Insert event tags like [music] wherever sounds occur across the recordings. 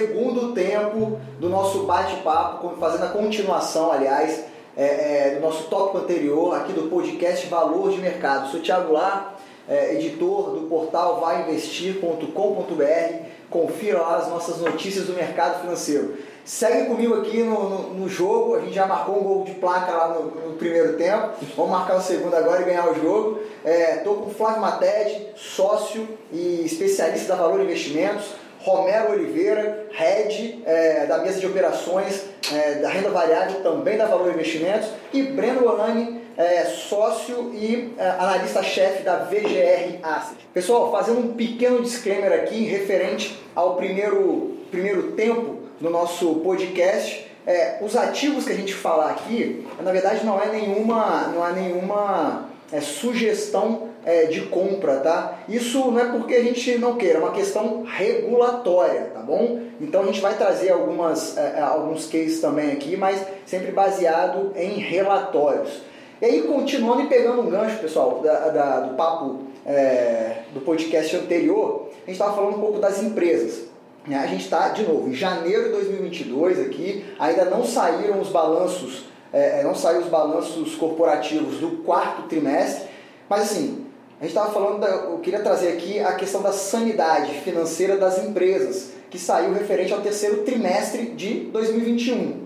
Segundo tempo do nosso bate-papo, fazendo a continuação, aliás, é, é, do nosso tópico anterior aqui do podcast Valor de Mercado. Sou Thiago Lá, é, editor do portal vaiinvestir.com.br. Confira lá as nossas notícias do mercado financeiro. Segue comigo aqui no, no, no, jogo, a gente já marcou um gol de placa lá no, no primeiro tempo, vamos marcar o segundo agora e ganhar o jogo. Estou com o Flávio Matede, sócio e especialista da Valor Investimentos, Romero Oliveira, head é, da mesa de operações é, da renda variável, também da Valor Investimentos, e Breno Olani, é, sócio e é, analista-chefe da VGR Asset. Pessoal, fazendo um pequeno disclaimer aqui referente ao primeiro, primeiro tempo no nosso podcast. É, os ativos que a gente falar aqui, na verdade, não é nenhuma, não é nenhuma sugestão é, de compra, tá? Isso não é porque a gente não queira, é uma questão regulatória, tá bom? Então a gente vai trazer algumas, é, é alguns cases também aqui, mas sempre baseado em relatórios. E aí, continuando e pegando um gancho, pessoal, da, da do papo é, do podcast anterior, a gente estava falando um pouco das empresas. Né? A gente está, de novo, em janeiro de 2022 aqui, ainda não saíram os balanços, é, é, não saíram os balanços corporativos do quarto trimestre, mas assim, a gente estava falando, da, eu queria trazer aqui a questão da sanidade financeira das empresas, que saiu referente ao terceiro trimestre de 2021.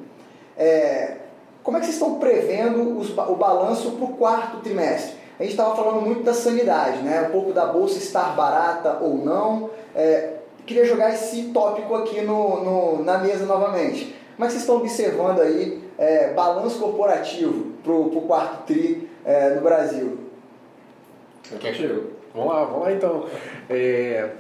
É, como é que vocês estão prevendo os, o balanço para o quarto trimestre? A gente estava falando muito da sanidade, né? um pouco da bolsa estar barata ou não. É, queria jogar esse tópico aqui no, no, na mesa novamente. Como é que vocês estão observando aí é, balanço corporativo para o quarto TRI é, no Brasil? Contigo. Vamos lá, vamos lá então. É,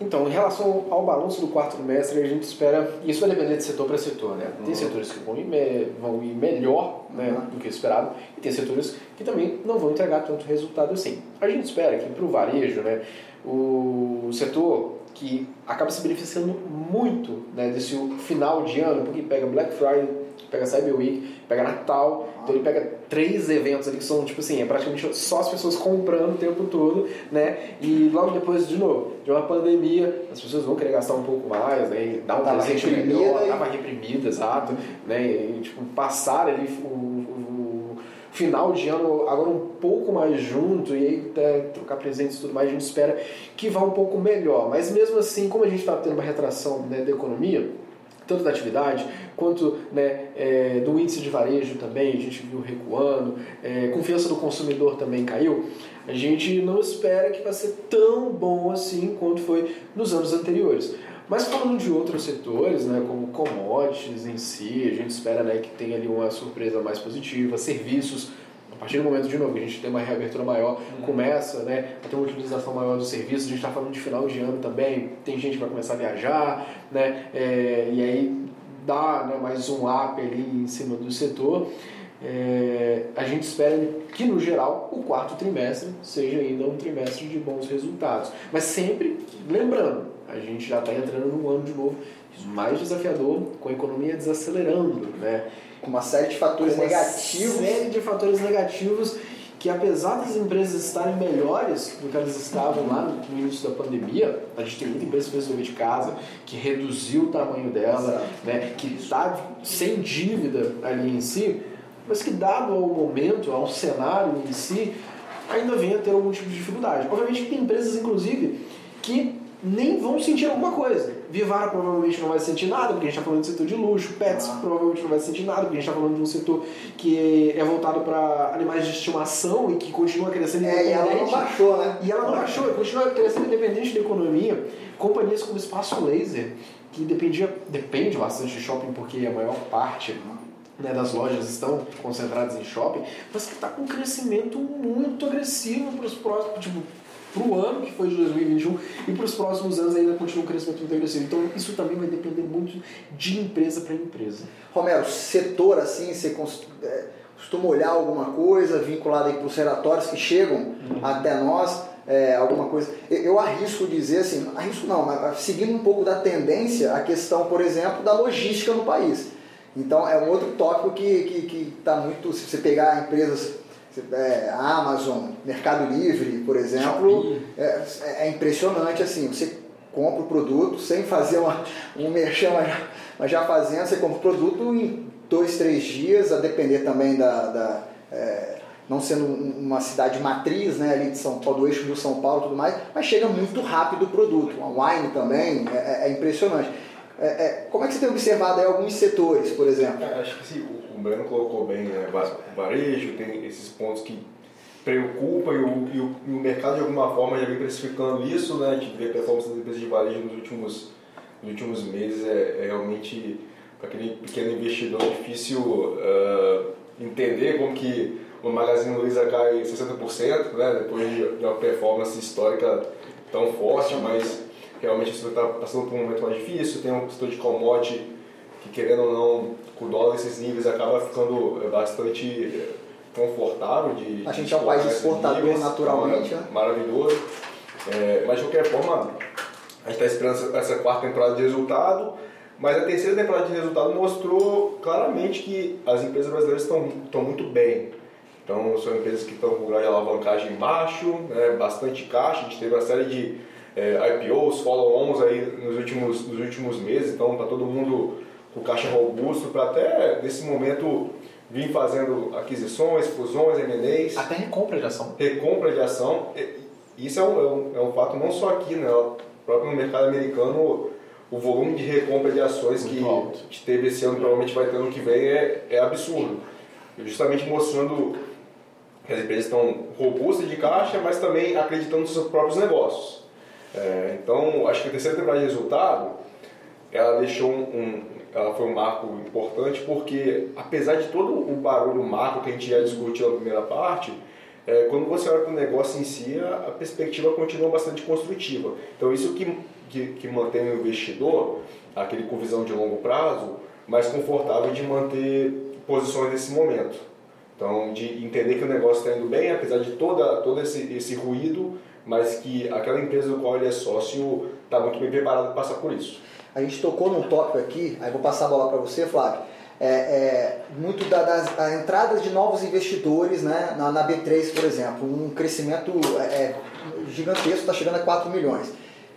então, em relação ao balanço do quarto trimestre, a gente espera. Isso vai depender de setor para setor, né? Tem uhum. setores que vão ir, me, vão ir melhor né, uhum. do que esperado, e tem setores que também não vão entregar tanto resultado assim. A gente espera que para o varejo, né, o setor que acaba se beneficiando muito né, desse final de ano, porque pega Black Friday, pega Cyber Week, pega Natal, então ele pega três eventos ali que são, tipo assim, é praticamente só as pessoas comprando o tempo todo, né? E logo depois, de novo, de uma pandemia, as pessoas vão querer gastar um pouco mais, né? Dar um tava presente melhor, e... tava reprimida, exato, né? E, tipo, passar ali o final de ano agora um pouco mais junto e aí trocar presentes e tudo mais, a gente espera que vá um pouco melhor. Mas mesmo assim, como a gente está tendo uma retração né, da economia, tanto da atividade quanto né, é, do índice de varejo também, a gente viu recuando, é, confiança do consumidor também caiu, a gente não espera que vai ser tão bom assim quanto foi nos anos anteriores. Mas falando de outros setores, né, como commodities em si, a gente espera né, que tenha ali uma surpresa mais positiva, serviços, a partir do momento, de novo, que a gente tem uma reabertura maior, uhum. começa né, a ter uma utilização maior dos serviços, a gente está falando de final de ano também, tem gente que vai começar a viajar, né, é, e aí dá né, mais um up ali em cima do setor. É, a gente espera que, no geral, o quarto trimestre seja ainda um trimestre de bons resultados. Mas sempre lembrando, a gente já está entrando num ano de novo mais desafiador, com a economia desacelerando, né? Com uma série de fatores uma negativos. série de fatores negativos que apesar das empresas estarem melhores do que elas estavam lá no início da pandemia, a gente tem muita empresa que fez de casa, que reduziu o tamanho dela, né, que está sem dívida ali em si, mas que dado ao momento, ao cenário em si, ainda vem a ter algum tipo de dificuldade. Obviamente que tem empresas, inclusive, que nem vão sentir alguma coisa. Vivara provavelmente não vai sentir nada, porque a gente está falando de setor de luxo. Pets ah. provavelmente não vai sentir nada, porque a gente está falando de um setor que é voltado para animais de estimação e que continua crescendo é, E ela não baixou, né? E ela não baixou, continua crescendo independente da economia. Companhias como Espaço Laser, que dependia, depende bastante de shopping, porque a maior parte né, das lojas estão concentradas em shopping, mas que está com um crescimento muito agressivo para os próximos. Tipo, para o ano que foi de 2021 e para os próximos anos ainda continua um crescimento muito agressivo. Então isso também vai depender muito de empresa para empresa. Romero, setor assim, você é, costuma olhar alguma coisa vinculada para os relatórios que chegam uhum. até nós? É, alguma coisa. Eu arrisco dizer assim, arrisco não, mas seguindo um pouco da tendência, a questão, por exemplo, da logística no país. Então é um outro tópico que está que, que tá muito. Se você pegar empresas é, Amazon, Mercado Livre, por exemplo, é, é, impressionante assim. Você compra o produto sem fazer uma, um merchan, mas já fazendo, você compra o produto em dois, três dias, a depender também da. da é, não sendo uma cidade matriz, né, ali de São Paulo, do eixo do São Paulo e tudo mais, mas chega muito rápido o produto. A wine também é, é, é impressionante. É, é, como é que você tem observado aí alguns setores, por exemplo? É, acho que sim, o, o Breno colocou bem, né, o varejo tem esses pontos que preocupam e o, e o, e o mercado de alguma forma já vem precificando isso, né, a gente vê a performance das empresas de varejo nos últimos, nos últimos meses é, é realmente para aquele pequeno investidor difícil uh, entender como que o Magazine Luiza cai 60%, né, depois de, de uma performance histórica tão forte, mas realmente você está passando por um momento mais difícil, tem um setor de commodity que querendo ou não, com o dólar nesses níveis acaba ficando é, bastante é, confortável de A gente é um país exportador níveis, naturalmente, né? Maravilhoso. É, mas de qualquer forma, a gente está esperando essa quarta temporada de resultado mas a terceira temporada de resultado mostrou claramente que as empresas brasileiras estão, estão muito bem. Então, são empresas que estão com grau de alavancagem baixo, né, bastante caixa. A gente teve uma série de é, IPOs, follow-ons aí nos últimos, nos últimos meses, então está todo mundo com caixa robusto para até nesse momento vir fazendo aquisições, fusões, M&As. Até recompra de ação. Recompra de ação. Isso é um, é um, é um fato não só aqui, né? O próprio mercado americano o volume de recompra de ações que, que teve esse ano provavelmente vai ter ano que vem é, é absurdo. Justamente mostrando que as empresas estão robustas de caixa, mas também acreditando nos seus próprios negócios. É, então, acho que a terceira temporada de resultado, ela deixou um, um, ela foi um marco importante porque, apesar de todo o barulho macro que a gente já discutiu na primeira parte, é, quando você olha para o negócio em si, a, perspectiva continua bastante construtiva. Então, isso que que, que mantém o investidor, aquele com visão de longo prazo, mais confortável de manter posições nesse momento. Então, de entender que o negócio está indo bem, apesar de toda, todo esse, esse ruído, mas que aquela empresa do qual ele é sócio está muito bem preparada para passar por isso. A gente tocou num tópico aqui, aí vou passar a bola para você, Flávio. É, é, muito da, das entradas de novos investidores né, na, na B3, por exemplo. Um crescimento é, é gigantesco, está chegando a 4 milhões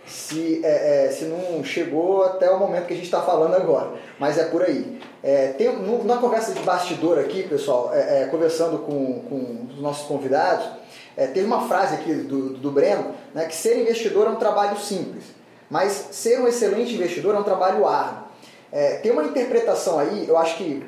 se, é, é, se não chegou até o momento que a gente está falando agora, mas é por aí. Tem, no, na conversa de bastidor aqui, pessoal, conversando com, com os nossos convidados, teve uma frase aqui do, do Breno, né, que ser investidor é um trabalho simples, mas ser um excelente investidor é um trabalho árduo. tem uma interpretação aí, eu acho que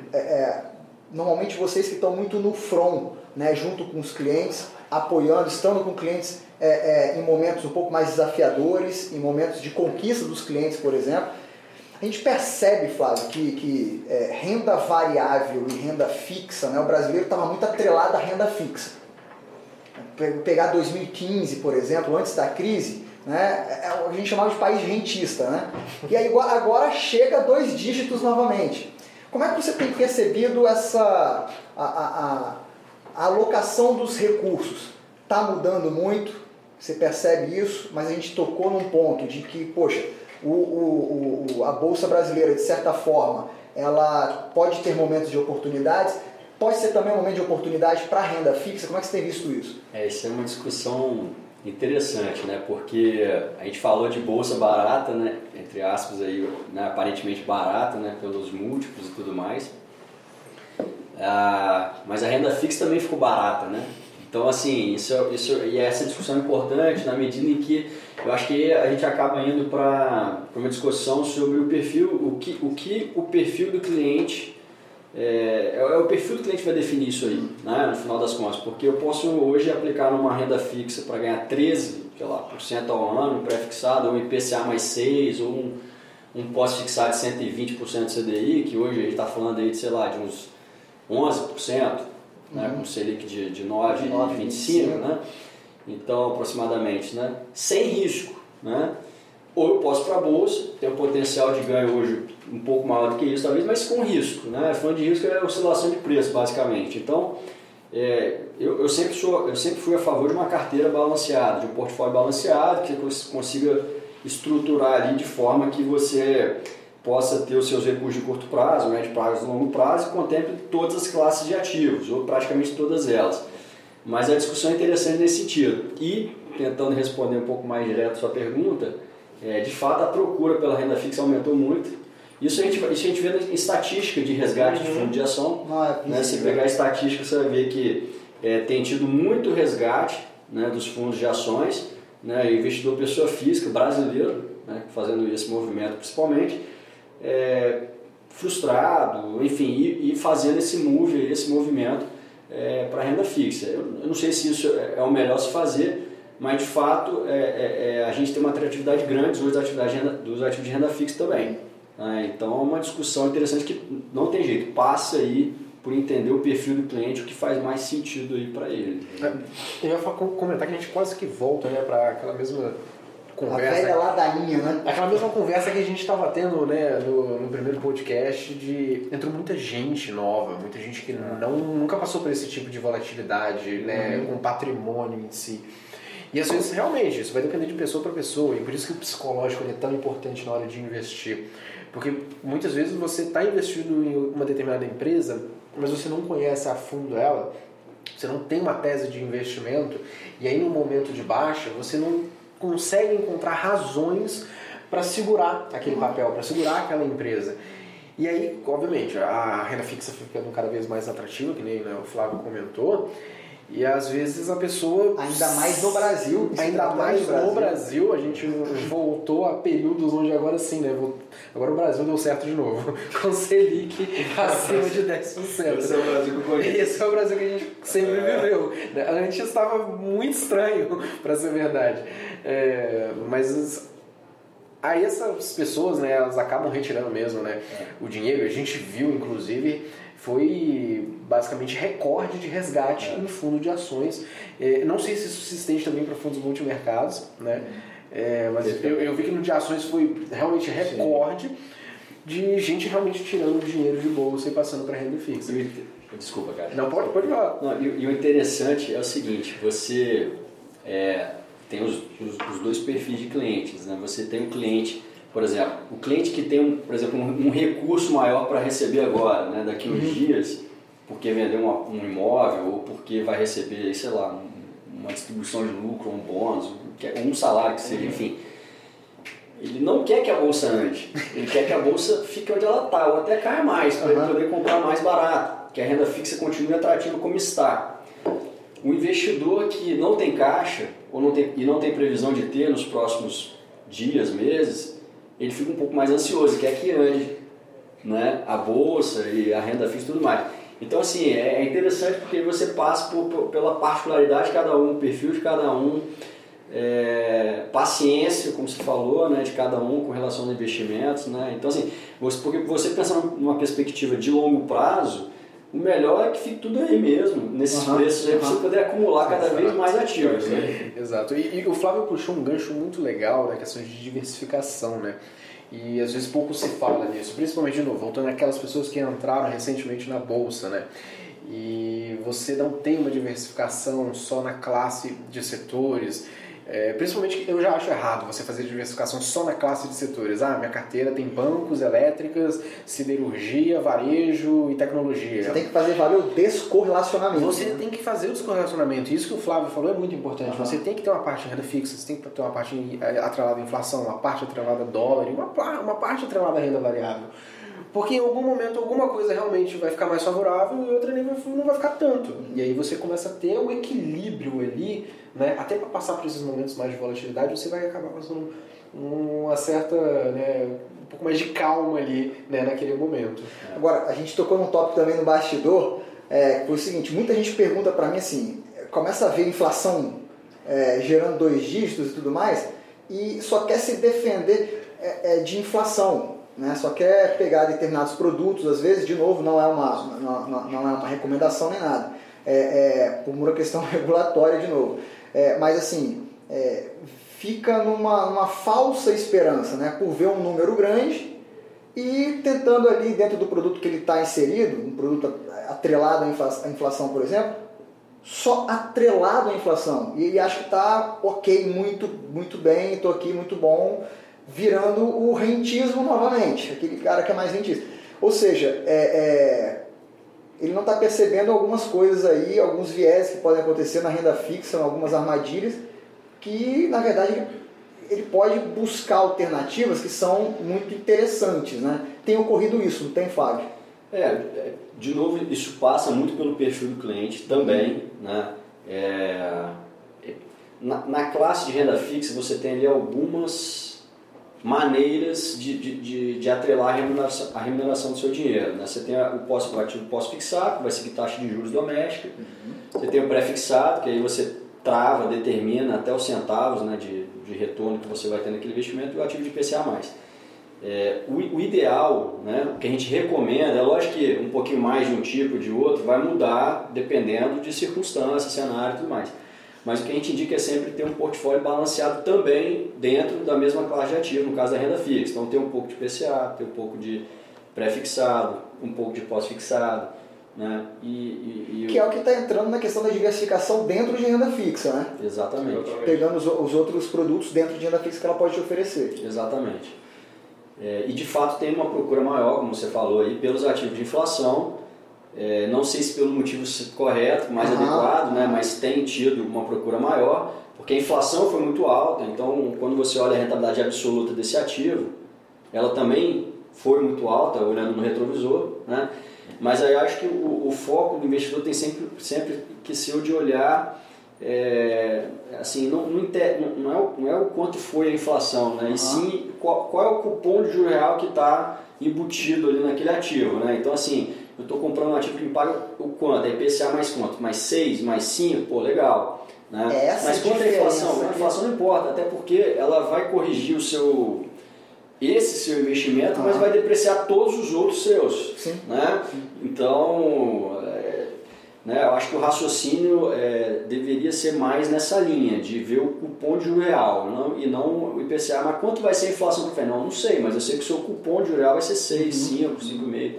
normalmente vocês que estão muito no front, né, junto com os clientes, apoiando, estando com clientes é, é, em momentos um pouco mais desafiadores, em momentos de conquista dos clientes, por exemplo. A gente percebe, Flávio, que, que é, renda variável e renda fixa, né, o brasileiro estava muito atrelado à renda fixa. Pegar 2015, por exemplo, antes da crise, né, é, é, a gente chamava de país rentista. Né? E aí agora chega dois dígitos novamente. Como é que você tem percebido essa a, a, a alocação dos recursos? Está mudando muito? Você percebe isso, mas a gente tocou num ponto de que, poxa, o, o, o, a Bolsa Brasileira, de certa forma, ela pode ter momentos de oportunidades, pode ser também um momento de oportunidade para renda fixa. Como é que você tem visto isso? É, isso é uma discussão interessante, né? Porque a gente falou de bolsa barata, né? Entre aspas aí, né? aparentemente barata, né? Pelos múltiplos e tudo mais. Ah, mas a renda fixa também ficou barata, né? Então, assim, isso, isso, e essa discussão é importante na medida em que eu acho que a gente acaba indo para uma discussão sobre o perfil, o que o, que o perfil do cliente, é, é, o perfil do cliente que vai definir isso aí, né, no final das contas, porque eu posso hoje aplicar numa renda fixa para ganhar 13, sei lá, por cento ao ano, pré-fixado, ou um IPCA mais 6, ou um, um pós-fixado de 120% CDI, que hoje a gente está falando aí de, sei lá, de uns 11%, né, com Selic de, de 9, 9 25, né? então aproximadamente, né? sem risco. Né? Ou eu posso para a bolsa, ter um potencial de ganho hoje um pouco maior do que isso, talvez, mas com risco. Né? Falando de risco é oscilação de preço, basicamente. Então, é, eu, eu, sempre sou, eu sempre fui a favor de uma carteira balanceada, de um portfólio balanceado, que você consiga estruturar ali de forma que você possa ter os seus recursos de curto prazo, médio prazo longo prazo e contemple todas as classes de ativos, ou praticamente todas elas. Mas a discussão é interessante nesse sentido. E, tentando responder um pouco mais direto a sua pergunta, é, de fato a procura pela renda fixa aumentou muito. Isso a gente, isso a gente vê em estatística de resgate de fundo de ação. Ah, é né? Se pegar a estatística, você vai ver que é, tem tido muito resgate né, dos fundos de ações, né, investidor pessoa física brasileiro, né, fazendo esse movimento principalmente, é, frustrado, enfim, e, e, fazendo esse move, esse movimento é, para renda fixa. Eu, eu, não sei se isso é, é o melhor se fazer, mas de fato é, é, a gente tem uma atratividade grande dos ativos de renda, dos ativos de renda fixa também. Né? Então é uma discussão interessante que não tem jeito, passa aí por entender o perfil do cliente, o que faz mais sentido aí para ele. Eu ia comentar que a gente quase que volta né, para aquela mesma conversa. A velha ladainha, né? Aquela mesma conversa que a gente estava tendo né, no, no, primeiro podcast de entrou muita gente nova, muita gente que não, nunca passou por esse tipo de volatilidade, né, uhum. com patrimônio em si. E às vezes realmente isso vai depender de pessoa para pessoa, e por isso que o psicológico é tão importante na hora de investir. Porque muitas vezes você está investindo em uma determinada empresa mas você não conhece a fundo ela, você não tem uma tese de investimento, e aí no momento de baixa você não consegue encontrar razões para segurar aquele papel, para segurar aquela empresa. E aí, obviamente, a renda fixa ficando cada vez mais atrativa, que nem né, o Flávio comentou, e às vezes a pessoa. Ainda mais no Brasil. Ainda mais no Brasil. Brasil. A gente voltou a períodos onde agora sim, né? Agora o Brasil deu certo de novo. [laughs] Com Selic acima de 10%. Esse é o Brasil que eu Esse é o Brasil que a gente sempre é. viveu. Antes estava muito estranho, [laughs] para ser verdade. É, mas aí essas pessoas, né, elas acabam retirando mesmo, né, é. o dinheiro. A gente viu, inclusive foi basicamente recorde de resgate é. em fundo de ações. É, não sei se isso se estende também para fundos multimercados, né? É, mas eu, eu, vi que no de ações foi realmente recorde Sim. de gente realmente tirando dinheiro de bolsa e passando para renda fixa. Desculpa, cara. Não, pode, pode falar. Não, e, e, o interessante é o seguinte, você é, tem os, os, os dois perfis de clientes, né? Você tem o cliente por exemplo, o cliente que tem, um, por exemplo, um, um recurso maior para receber agora, né, daqui uns uhum. dias, porque vendeu uma, um imóvel ou porque vai receber, sei lá, um, uma distribuição de lucro, um bônus, um salário que seja, uhum. enfim. Ele não quer que a bolsa ande, ele quer que a bolsa fique onde ela está, ou até caia mais, para uhum. ele poder comprar mais barato, que a renda fixa continue atrativa como está. O investidor que não tem caixa ou não tem, e não tem previsão de ter nos próximos dias, meses, ele fica um pouco mais ansioso, quer que ande né? a bolsa e a renda fixa e tudo mais. Então, assim, é, é interessante porque você passa por, por, pela particularidade de cada um, o perfil de cada um, é, paciência, como você falou, né, de cada um com relação aos investimentos. Né? Então, assim, você, porque você pensando numa perspectiva de longo prazo, o melhor é que fique tudo aí mesmo, nesses uhum, preços aí, uhum. você poder acumular cada Exato. vez mais ativos. Né? [laughs] Exato. E, e, o Flávio puxou um gancho muito legal na né, questão de diversificação, né? E às vezes pouco se fala nisso, principalmente, de novo, voltando àquelas pessoas que entraram recentemente na bolsa, né? E você não tem uma diversificação só na classe de setores, é, principalmente, eu já acho errado você fazer diversificação só na classe de setores. Ah, minha carteira tem bancos, elétricas, siderurgia, varejo e tecnologia. Você tem que fazer valer o descorrelacionamento. Você né? tem que fazer o descorrelacionamento. Isso que o Flávio falou é muito importante. Uhum. Você tem que ter uma parte de renda fixa, você tem que ter uma parte é, atrelada à inflação, uma parte atrelada a dólar e uma, uma parte atrelada à renda variável. Porque em algum momento alguma coisa realmente vai ficar mais favorável e outra não vai ficar tanto. E aí você começa a ter um equilíbrio ali, né? até para passar por esses momentos mais de volatilidade, você vai acabar passando uma certa, né, um pouco mais de calma ali né, naquele momento. Agora, a gente tocou num tópico também no bastidor, é, foi o seguinte, muita gente pergunta para mim assim, começa a ver inflação é, gerando dois dígitos e tudo mais, e só quer se defender é, é de inflação né? só quer pegar determinados produtos, às vezes, de novo, não é uma, não, é uma recomendação nem nada, é, é por uma questão [laughs] regulatória de novo. É, mas assim, é, fica numa, numa falsa esperança, né? por ver um número grande e tentando ali dentro do produto que ele está inserido, um produto atrelado à inflação, por exemplo, só atrelado à inflação. E, e acho que está ok, muito, muito bem, estou aqui, muito bom, virando o rentismo novamente, aquele cara que é mais rentista. Ou seja, é, é, ele não está percebendo algumas coisas aí, alguns viés que podem acontecer na renda fixa, algumas armadilhas, que na verdade ele pode buscar alternativas que são muito interessantes, né? Tem ocorrido isso, não tem, Fábio? É, é de novo, isso passa muito pelo perfil do cliente também, né? É, na, na, classe de renda fixa você tem ali algumas maneiras de, de, de, de atrelar a remuneração, a remuneração do seu dinheiro. Né? Você tem o, pós, o ativo pós-fixado, que vai seguir taxa de juros doméstica. Uhum. Você tem o pré-fixado, que aí você trava, determina até os centavos né, de, de retorno que você vai ter naquele investimento, e o ativo de IPCA+. É, o, o, ideal, né, o que a gente recomenda, é lógico que um pouquinho mais de um tipo de outro vai mudar dependendo de circunstâncias, cenário e tudo mais. Mas o que a gente indica é sempre ter um portfólio balanceado também dentro da mesma classe de ativo, no caso da renda fixa. Então ter um pouco de PCA, ter um pouco de pré-fixado, um pouco de pós-fixado. Né? E, e, e que é o que está entrando na questão da diversificação dentro de renda fixa, né? Exatamente. Pegando os, os outros produtos dentro de renda fixa que ela pode te oferecer. Exatamente. É, e de fato tem uma procura maior, como você falou aí, pelos ativos de inflação. É, não sei se pelo motivo correto, mais uhum. adequado, né, mas tem tido uma procura maior, porque a inflação foi muito alta. Então, quando você olha a rentabilidade absoluta desse ativo, ela também foi muito alta, olhando no retrovisor. Né? Mas aí acho que o, o foco do investidor tem sempre, sempre que ser o de olhar é, assim, não, não, não, é o, não é o quanto foi a inflação, né? Uhum. e sim qual, qual, é o cupom de juro real que está embutido ali naquele ativo. Né? Então, assim, eu estou comprando um ativo que me paga o quanto? É IPCA mais quanto? Mais 6, mais 5? Pô, legal. Né? Essa Mas quanto é a inflação? A inflação não importa, até porque ela vai corrigir o seu esse seu investimento, mas vai depreciar todos os outros seus. Sim. Né? Sim. Então, né? Eu acho que o raciocínio é, deveria ser mais nessa linha, de ver o cupom de real não, e não o IPCA. Mas quanto vai ser a inflação Não, não sei, mas eu sei que o seu cupom de real vai ser 6, 5, 5,5.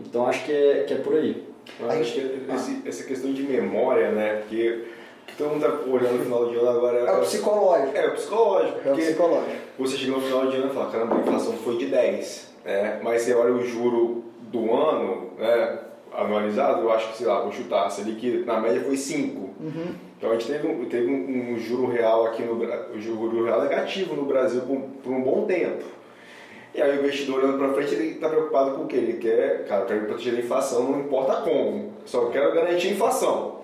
Então acho que é, que é por aí. Eu acho que esse, essa questão de memória, né? Porque todo mundo está olhando no final de ano agora. É o psicológico. É o psicológico. É o psicológico. Você chega no final de ano e fala, caramba, a inflação foi de 10. Né? Mas você olha o juro do ano, né? anualizado, eu acho que, sei lá, vou chutar, ali que na média foi 5. Uhum. Então a gente teve um, teve um, um, juro real aqui no o juro real negativo no Brasil por, por um bom tempo. E aí o investidor olhando para frente, ele está preocupado com o quê? Ele quer, cara, eu quero proteger a inflação, não importa como, só quero garantir a inflação.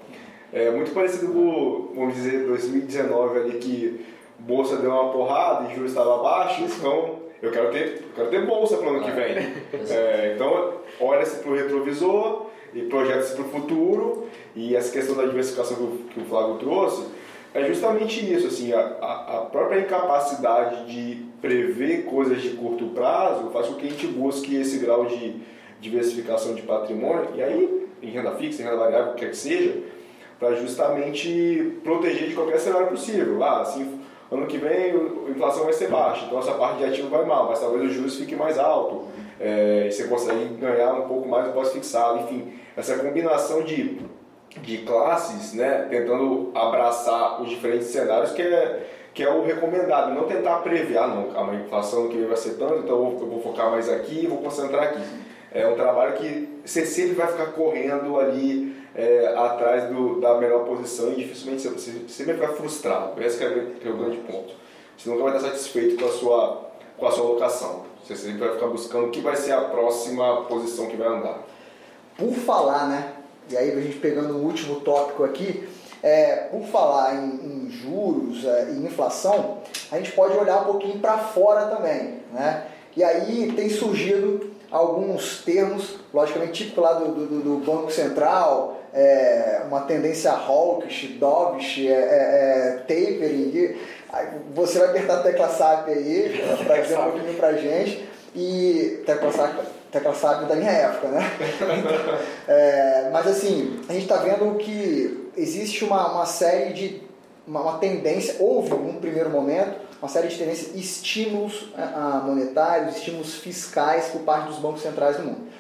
É muito parecido com, vamos dizer, 2019 ali que bolsa deu uma porrada e juros estava baixo, então eu quero ter, eu quero ter bolsa para o ano que vem. É, então, olha-se para o retrovisor e projeta-se para o futuro. E essa questão da diversificação que o, que o Flávio trouxe é justamente isso. Assim, a, a própria incapacidade de prever coisas de curto prazo faz com que a gente busque esse grau de diversificação de patrimônio, e aí, em renda fixa, em renda variável, quer que seja, para justamente proteger de qualquer cenário possível. Ah, assim, ano que vem a inflação vai ser baixa, então essa parte de ativo vai mal, mas talvez os juros fiquem mais alto é, e você consegue ganhar um pouco mais do pós-fixado, enfim, essa combinação de, de classes, né, tentando abraçar os diferentes cenários que é, que é o recomendado, não tentar prever, ah não, a inflação que vai ser tanto, então eu vou focar mais aqui e vou concentrar aqui. É um trabalho que você sempre vai ficar correndo ali é, atrás do, da melhor posição e dificilmente você, sempre vai ficar frustrado. Esse é, é o grande ponto. Você nunca vai estar satisfeito com a sua, com a sua locação. Você sempre vai ficar buscando o que vai ser a próxima posição que vai andar. Por falar, né? E aí a gente pegando o último tópico aqui, é, por falar em, em juros é, e inflação, a gente pode olhar um pouquinho para fora também, né? E aí tem surgido alguns termos, logicamente típico lá do, do, do Banco Central, é, uma tendência hawkish, dovish, é, é, é, tapering. Você vai apertar a tecla SAP aí [laughs] para dizer um pouquinho para gente. E tecla SAP, tecla SAP da minha época, né? [laughs] é, mas assim, a gente está vendo que existe uma, uma série de. Uma, uma tendência, houve num primeiro momento, uma série de tendências, estímulos monetários, estímulos fiscais por parte dos bancos centrais do mundo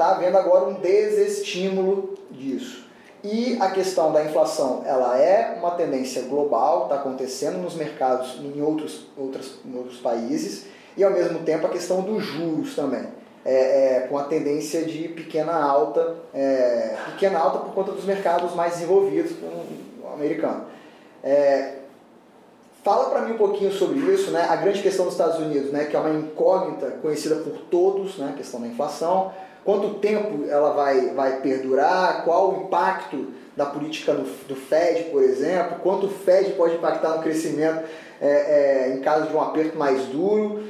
está havendo agora um desestímulo disso. E a questão da inflação, ela é uma tendência global, está acontecendo nos mercados em outros, outros, em outros países, e ao mesmo tempo a questão dos juros também, é, é, com a tendência de pequena alta, é, pequena alta por conta dos mercados mais desenvolvidos, o americano. É, Fala para mim um pouquinho sobre isso, né? A grande questão dos Estados Unidos, né? Que é uma incógnita conhecida por todos, né? A questão da inflação. Quanto tempo ela vai, vai perdurar? Qual o impacto da política do, do Fed, por exemplo? Quanto o Fed pode impactar no crescimento é, é, em caso de um aperto mais duro?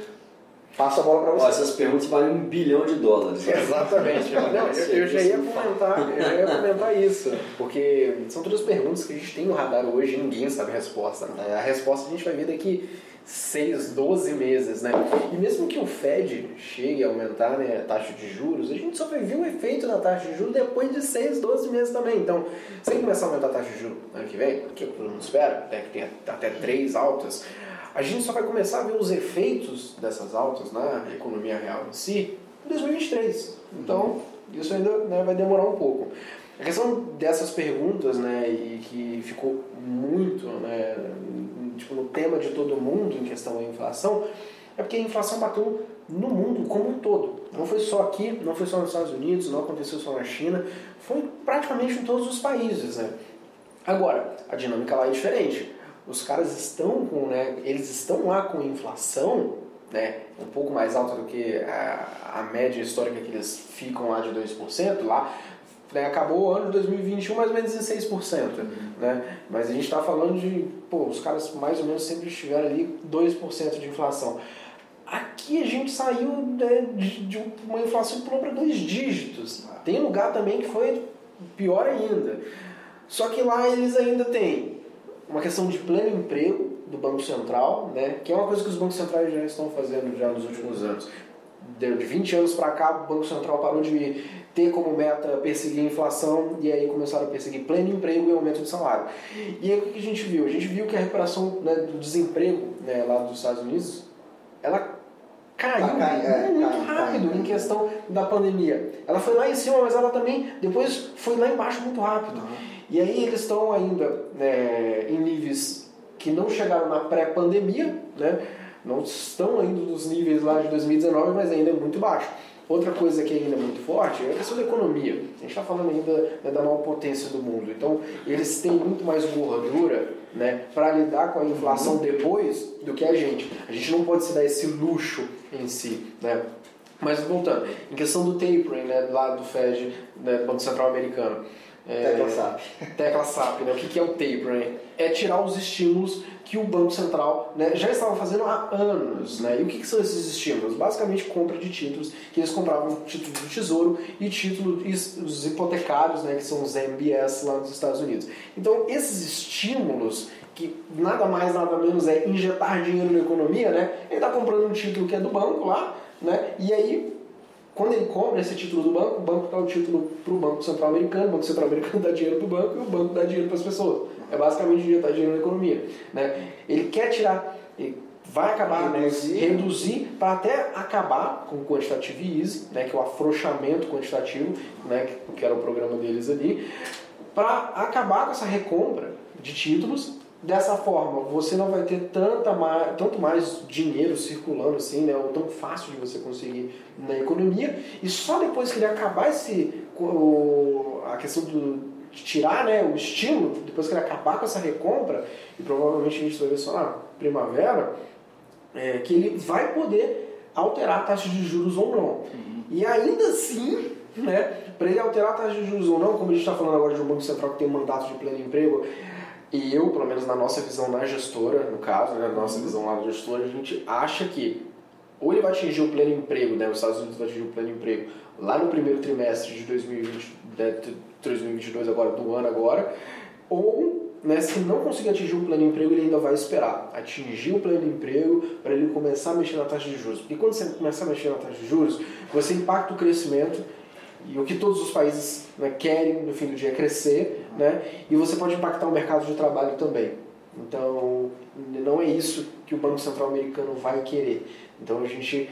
Passa a bola para você. Ó, essas perguntas valem um bilhão de dólares. Né? Exatamente. [laughs] Não, eu, eu, já ia comentar, eu já ia comentar isso, porque são todas perguntas que a gente tem no radar hoje e ninguém sabe a resposta. Né? A resposta a gente vai ver daqui 6, 12 meses, né? E mesmo que o Fed chegue a aumentar né, a taxa de juros, a gente só vai ver o efeito da taxa de juros depois de 6, 12 meses também. Então, se ele começar a aumentar a taxa de juros ano que vem, que todo mundo espera, até que tenha até três altas, a gente só vai começar a ver os efeitos dessas altas na economia real em si em 2023. Então, isso ainda né, vai demorar um pouco. A questão dessas perguntas, né, e que ficou muito né, tipo, no tema de todo mundo em questão da inflação, é porque a inflação bateu no mundo como um todo. Não foi só aqui, não foi só nos Estados Unidos, não aconteceu só na China, foi praticamente em todos os países. Né? Agora, a dinâmica lá é diferente os caras estão com, né, eles estão lá com inflação, né, um pouco mais alta do que a, a média histórica que eles ficam lá de 2%, lá né, acabou o ano de 2021 mais ou menos em 6%, né, mas a gente está falando de, pô, os caras mais ou menos sempre estiveram ali 2% de inflação. Aqui a gente saiu né, de, de uma inflação que pulou para dois dígitos. Tem lugar também que foi pior ainda. Só que lá eles ainda têm uma questão de pleno emprego do Banco Central, né, que é uma coisa que os bancos centrais já estão fazendo já nos últimos anos. De 20 anos para cá, o Banco Central parou de ter como meta perseguir a inflação e aí começaram a perseguir pleno emprego e aumento de salário. E aí o que a gente viu? A gente viu que a recuperação né, do desemprego né, lá dos Estados Unidos, caiu tá, cai, é, muito cai, rápido cai, em questão da pandemia. Ela foi lá em cima, mas ela também depois foi lá embaixo muito rápido. Uhum. E aí eles estão ainda né, em níveis que não chegaram na pré-pandemia, né? não estão ainda nos níveis lá de 2019, mas ainda é muito baixo. Outra coisa que ainda é muito forte é a questão da economia. A gente está falando ainda né, da maior potência do mundo. Então, eles têm muito mais gordura né, para lidar com a inflação depois do que a gente. A gente não pode se dar esse luxo em si. Né? Mas voltando, em questão do tapering né, lá do Fed, né, do Banco Central Americano. É, tecla SAP. [laughs] Tecla SAP, né? O que é o tapering? É tirar os estímulos que o Banco Central né, já estava fazendo há anos. Né? E o que, são esses estímulos? Basicamente compra de títulos, que eles compravam títulos do Tesouro e títulos os hipotecários, né, que são os MBS lá nos Estados Unidos. Então, esses estímulos que nada mais, nada menos é injetar dinheiro na economia, né? Ele está comprando um título que é do banco lá, né? E aí quando ele compra esse título do banco, o banco dá o título para o Banco Central Americano, o Banco Central Americano [laughs] dá dinheiro para o banco e o banco dá dinheiro para as pessoas. É basicamente injetar dinheiro na economia. Né? Ele quer tirar, ele vai acabar reduzir, né, reduzir para até acabar com o quantitative easy, né, que é o afrouxamento quantitativo, né, que era o programa deles ali, para acabar com essa recompra de títulos Dessa forma, você não vai ter tanta mais, tanto mais dinheiro circulando assim, né, ou tão fácil de você conseguir na economia, e só depois que ele acabar esse, o, a questão do, de tirar né, o estímulo, depois que ele acabar com essa recompra, e provavelmente a gente vai ver só na primavera, é, que ele vai poder alterar a taxa de juros ou não. Uhum. E ainda assim, né, para ele alterar a taxa de juros ou não, como a gente está falando agora de um Banco Central que tem um mandato de pleno emprego, e eu, pelo menos na nossa visão na gestora, no caso, né, na nossa uhum. visão lá da gestora, a gente acha que ou ele vai atingir o pleno emprego, né, os Estados Unidos vai atingir o pleno emprego lá no primeiro trimestre de 2020, né, 2022 agora, do ano agora, ou né, se não conseguir atingir o pleno emprego, ele ainda vai esperar atingir o pleno emprego para ele começar a mexer na taxa de juros. Porque quando você começar a mexer na taxa de juros, você impacta o crescimento e o que todos os países né, querem no fim do dia é crescer, né? e você pode impactar o mercado de trabalho também. Então, não é isso que o Banco Central americano vai querer. Então, a gente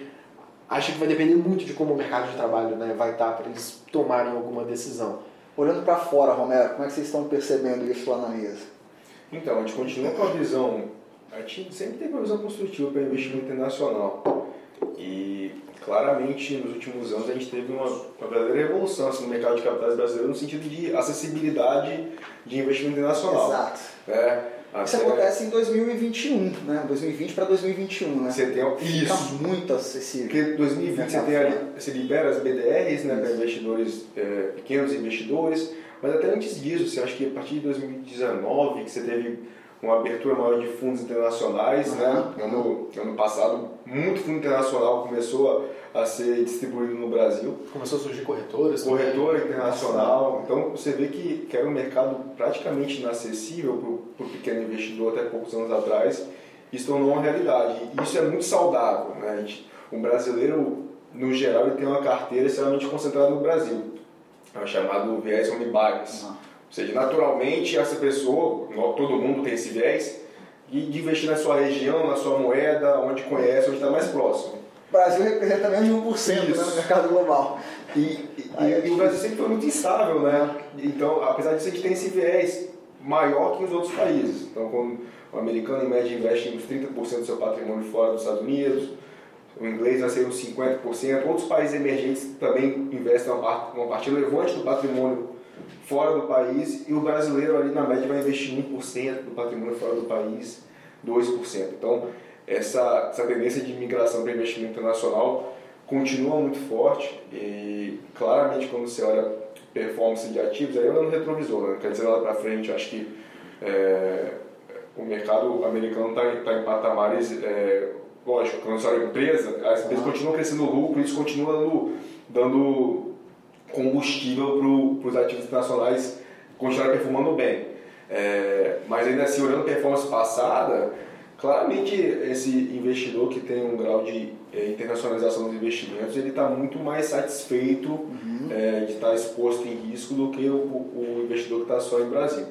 acha que vai depender muito de como o mercado de trabalho né, vai estar para eles tomarem alguma decisão. Olhando para fora, Romero, como é que vocês estão percebendo isso lá na mesa? Então, a gente continua com a visão, a gente sempre tem uma visão construtiva para investimento internacional. E claramente nos últimos anos a gente teve uma, uma verdadeira revolução assim, no mercado de capitais brasileiro no sentido de acessibilidade de investimento internacional. Exato. É, Isso acontece em 2021, né? 2020 para 2021, né? Você tem Fica isso. muito acessível. Porque 2020 você, tem ali, você libera as BDRs, né, para investidores, é, pequenos investidores, mas até antes disso, você acha que a partir de 2019 que você teve uma abertura maior de fundos internacionais, uhum. né? Ano, ano passado, muito fundo internacional começou a, a, ser distribuído no Brasil. Começou a surgir corretoras. Corretora internacional. Então você vê que, que era um mercado praticamente inacessível para o pequeno investidor até poucos anos atrás. Isso tornou uma realidade. E isso é muito saudável. Né? O brasileiro, no geral, ele tem uma carteira extremamente concentrada no Brasil. É o chamado viés home bias. Uhum ou seja, naturalmente essa pessoa, todo mundo tem esse viés, de investir na sua região, na sua moeda, onde conhece, onde está mais próximo. O Brasil representa menos de 1% né, no mercado global. E, e, e, e, o Brasil sempre foi muito instável, né? Então, apesar disso, a gente tem esse viés maior que os outros países. Então, quando o americano, em média, investe uns 30% do seu patrimônio fora dos Estados Unidos, o inglês vai ser uns 50%, outros países emergentes também investem uma parte, uma parte relevante do patrimônio fora do país e o brasileiro ali na média vai investir 1% do patrimônio fora do país, 2%. Então, essa, essa tendência de migração para investimento internacional continua muito forte e claramente quando você olha performance de ativos, aí olhando no retrovisor, né? quer dizer, lá para frente, acho que é, o mercado americano está tá em patamares, é, lógico, quando você olha a empresa, as empresas continuam crescendo lucro, isso continua dando, dando combustível para os ativos internacionais continuarem performando bem. É, mas ainda assim, olhando a performance passada, claramente esse investidor que tem um grau de é, internacionalização dos investimentos, ele está muito mais satisfeito uhum. é, de estar exposto em risco do que o, o investidor que está só em Brasil.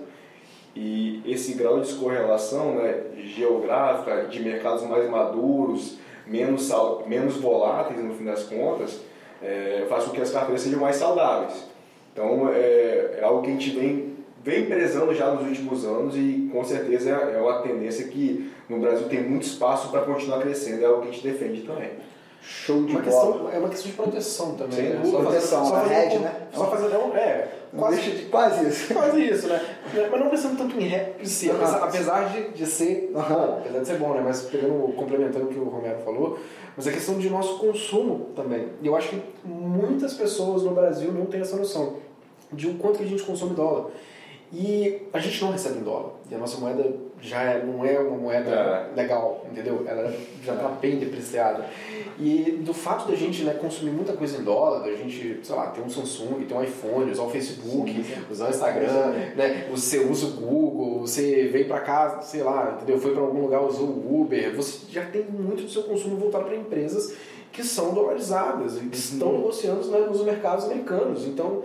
E esse grau de descorrelação né, geográfica, de mercados mais maduros, menos, menos voláteis no fim das contas, é, faz com que as carteiras sejam mais saudáveis. Então é, é, algo que a gente vem, vem prezando já nos últimos anos e com certeza é, é uma tendência que no Brasil tem muito espaço para continuar crescendo, é algo que a gente defende também. Show de uma bola. Questão, é uma questão de proteção também. Sem né? Só proteção, só fazer, a né? Só fazer um, é, quase, deixa de, quase isso. [laughs] Quase isso, né? Mas não pensando tanto em rap, si, apesar, apesar de, de ser [laughs] apesar de ser bom, né? Mas pegando, complementando o que o Romero falou, mas a questão de nosso consumo também. E eu acho que muitas pessoas no Brasil não têm essa noção de o quanto que a gente consome dólar. E a gente não recebe em dólar. E a nossa moeda já é, não é uma moeda é. legal, entendeu? Ela já está bem depreciada. E do fato da gente né, consumir muita coisa em dólar, da gente, sei lá, ter um Samsung, ter um iPhone, usar o Facebook, sim, sim. usar o Instagram, né? Você usa o Google, você veio para casa, sei lá, entendeu? Foi para algum lugar, usou o Uber. Você já tem muito do seu consumo voltado para empresas que são dolarizadas e que uhum. estão negociando né, nos mercados americanos. Então,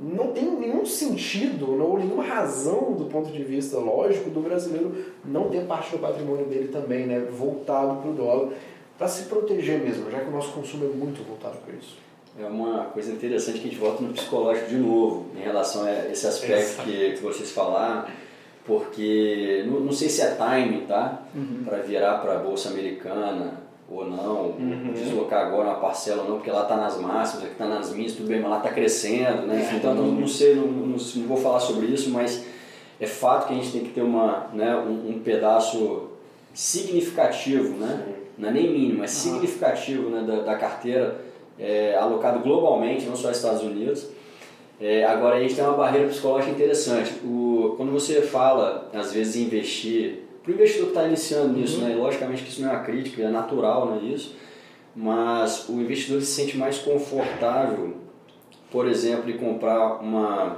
não tem nenhum sentido ou nenhuma razão do ponto de vista lógico do brasileiro não ter parte do patrimônio dele também né, voltado para o dólar para se proteger mesmo, já que o nosso consumo é muito voltado para isso. É uma coisa interessante que a gente volta no psicológico de novo em relação a esse aspecto que, que, vocês falaram, porque não, não, sei se é time, tá? Uhum. Para virar para a bolsa americana ou não, uhum. deslocar agora uma parcela ou não, porque lá está nas máximas, aqui está nas minhas, tudo bem, mas lá está crescendo, né? Então não, não sei, não, não, não, vou falar sobre isso, mas é fato que a gente tem que ter uma, né, um, um pedaço significativo, né? Não é nem mínimo, é significativo né, da, da carteira é, alocado globalmente, não só Estados Unidos. É, agora a gente tem uma barreira psicológica interessante. O, quando você fala, às vezes, investir para o investidor que está iniciando nisso, uhum. né? logicamente que isso não é uma crítica, é natural né, isso, mas o investidor se sente mais confortável, por exemplo, em comprar uma,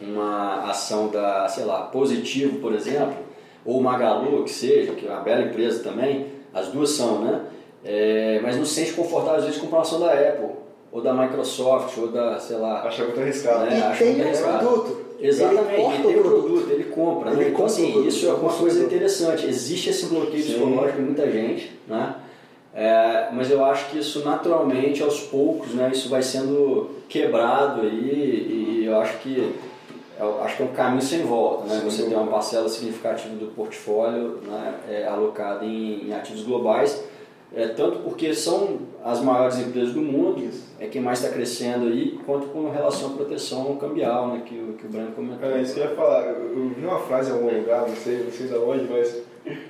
uma ação da, sei lá, Positivo, por exemplo, ou Magalu, que seja, que é uma bela empresa também, as duas são, né? É, mas não se sente confortável às vezes com uma ação da Apple, ou da Microsoft, ou da, sei lá. Acha muito arriscado. Né? E tem um produto Exatamente, ele, ele tem o produto. produto, ele compra. Ele né? Então, assim, isso é uma coisa interessante. Existe esse bloqueio Sim. psicológico em muita gente, né? É, mas eu acho que isso naturalmente, aos poucos, né, isso vai sendo quebrado aí e eu acho que eu acho que é um caminho sem volta, né? Sim, Você tem uma parcela significativa do portfólio né, é, alocada em, em, ativos globais, é, tanto porque são as maiores empresas do mundo, Isso. é quem mais está crescendo aí, quanto com relação à proteção cambial, né, que, que o Brando comentou. É isso que eu ia falar. Eu vi uma frase em algum lugar, não sei, não sei de onde, mas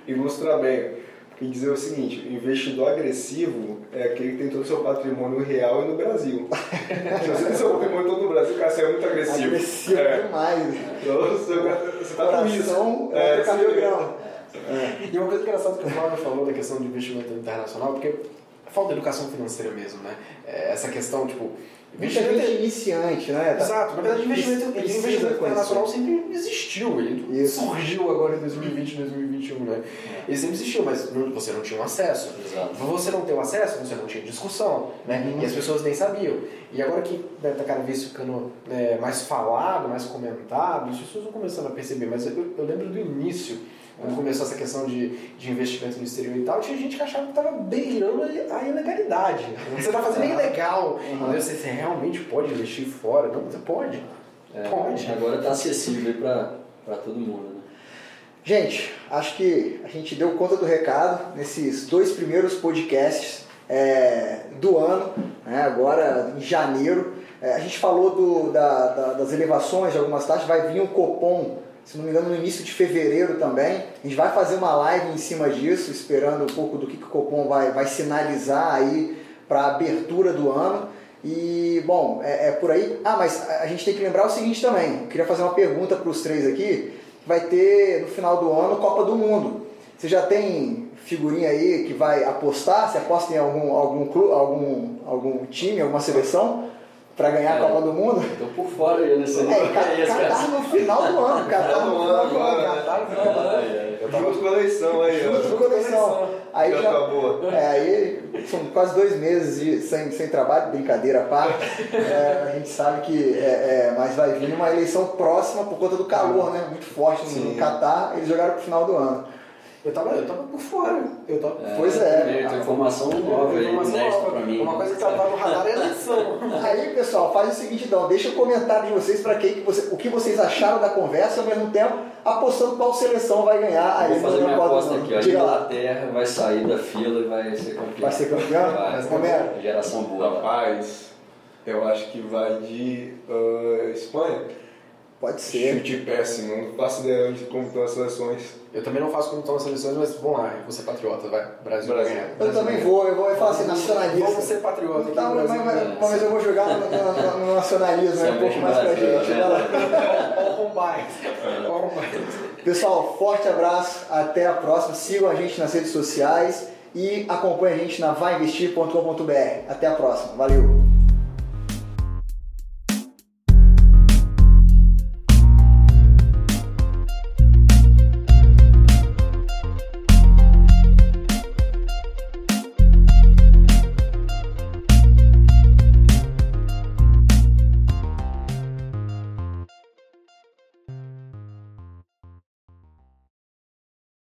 ilustra bem e dizer o seguinte: o investidor agressivo é aquele que tem todo o seu patrimônio real e no Brasil. [laughs] Se você tem seu patrimônio todo no Brasil, o cara é muito agressivo. Agressivo é. demais. Então, você está com isso. É, é. E uma coisa engraçada que o Flávio falou da questão de investimento internacional, porque falta educação financeira mesmo, né? É, essa questão, tipo, Muita gente iniciante, né? Exato, na verdade, investimento, investimento internacional sempre existiu. Ele Isso. surgiu agora em 2020, 2021, né? Ele sempre existiu, mas você não tinha um acesso. Exato. Você não ter o acesso, você não tinha discussão, né? Uhum. E as pessoas nem sabiam. E agora que está né, cada vez ficando né, mais falado, mais comentado, as pessoas vão começando a perceber. Mas eu, eu lembro do início quando começou essa questão de, de investimento no exterior e tal, tinha gente que achava que estava beirando a ilegalidade. Você está fazendo ilegal. Uhum. Você, você realmente pode investir fora? Não, você pode. É, pode. Agora está acessível para todo mundo. Né? Gente, acho que a gente deu conta do recado nesses dois primeiros podcasts é, do ano, né, agora em janeiro. É, a gente falou do, da, da, das elevações de algumas taxas, vai vir um Copom se não me engano, no início de fevereiro também. A gente vai fazer uma live em cima disso, esperando um pouco do que, que o Copom vai, vai sinalizar aí para a abertura do ano. E, bom, é, é, por aí. Ah, mas a gente tem que lembrar o seguinte também. Queria fazer uma pergunta para os três aqui. Vai ter, no final do ano, Copa do Mundo. Você já tem figurinha aí que vai apostar? Você aposta em algum, algum, clube, algum, algum time, alguma seleção? Para ganhar a Copa do Mundo. Tô por fora aí nesse É, Catar no final do ano, Catar no final do ano, Catar no final do ano. Juros com eleição aí, Juros com eleição. Aí já, já é, aí são quase dois meses de, sem, sem trabalho, brincadeira à parte. É, a gente sabe que é, é, mas vai vir uma eleição próxima por conta do calor, né? Muito forte no, no Catar. Eles jogaram pro final do ano. Eu tava, eu tava por fora. Eu tava, é, pois é. Tem informação nova aí, inédita pra mim. Uma coisa que tava no radar é a eleição. [laughs] Aí, pessoal, faz o seguinte então, deixa o comentário de vocês para que você, o que vocês acharam da conversa ao mesmo tempo apostando qual seleção vai ganhar. Aí, Vou fazer minha aposta aqui, ó. A Inglaterra vai sair da fila e vai ser campeão. Vai ser campeão? Vai, é? Geração boa. Rapaz, eu acho que vai de uh, Espanha. Pode ser. Chute péssimo, não faço ideia de como estão as seleções. Eu também não faço como estão as seleções, mas vamos lá, você é patriota, vai. Brasil, Brasil. vai ganhar. Eu também vou, eu vou falar assim, nacionalista. Vamos ser patriota. Então, mas, mas, mas, eu vou jogar no, no, no nacionalismo, é um pouco mais pra gente. All mais. Pessoal, forte abraço, até a próxima. Sigam a gente nas redes sociais e acompanhem a gente na vainvestir.com.br. Até a próxima, valeu!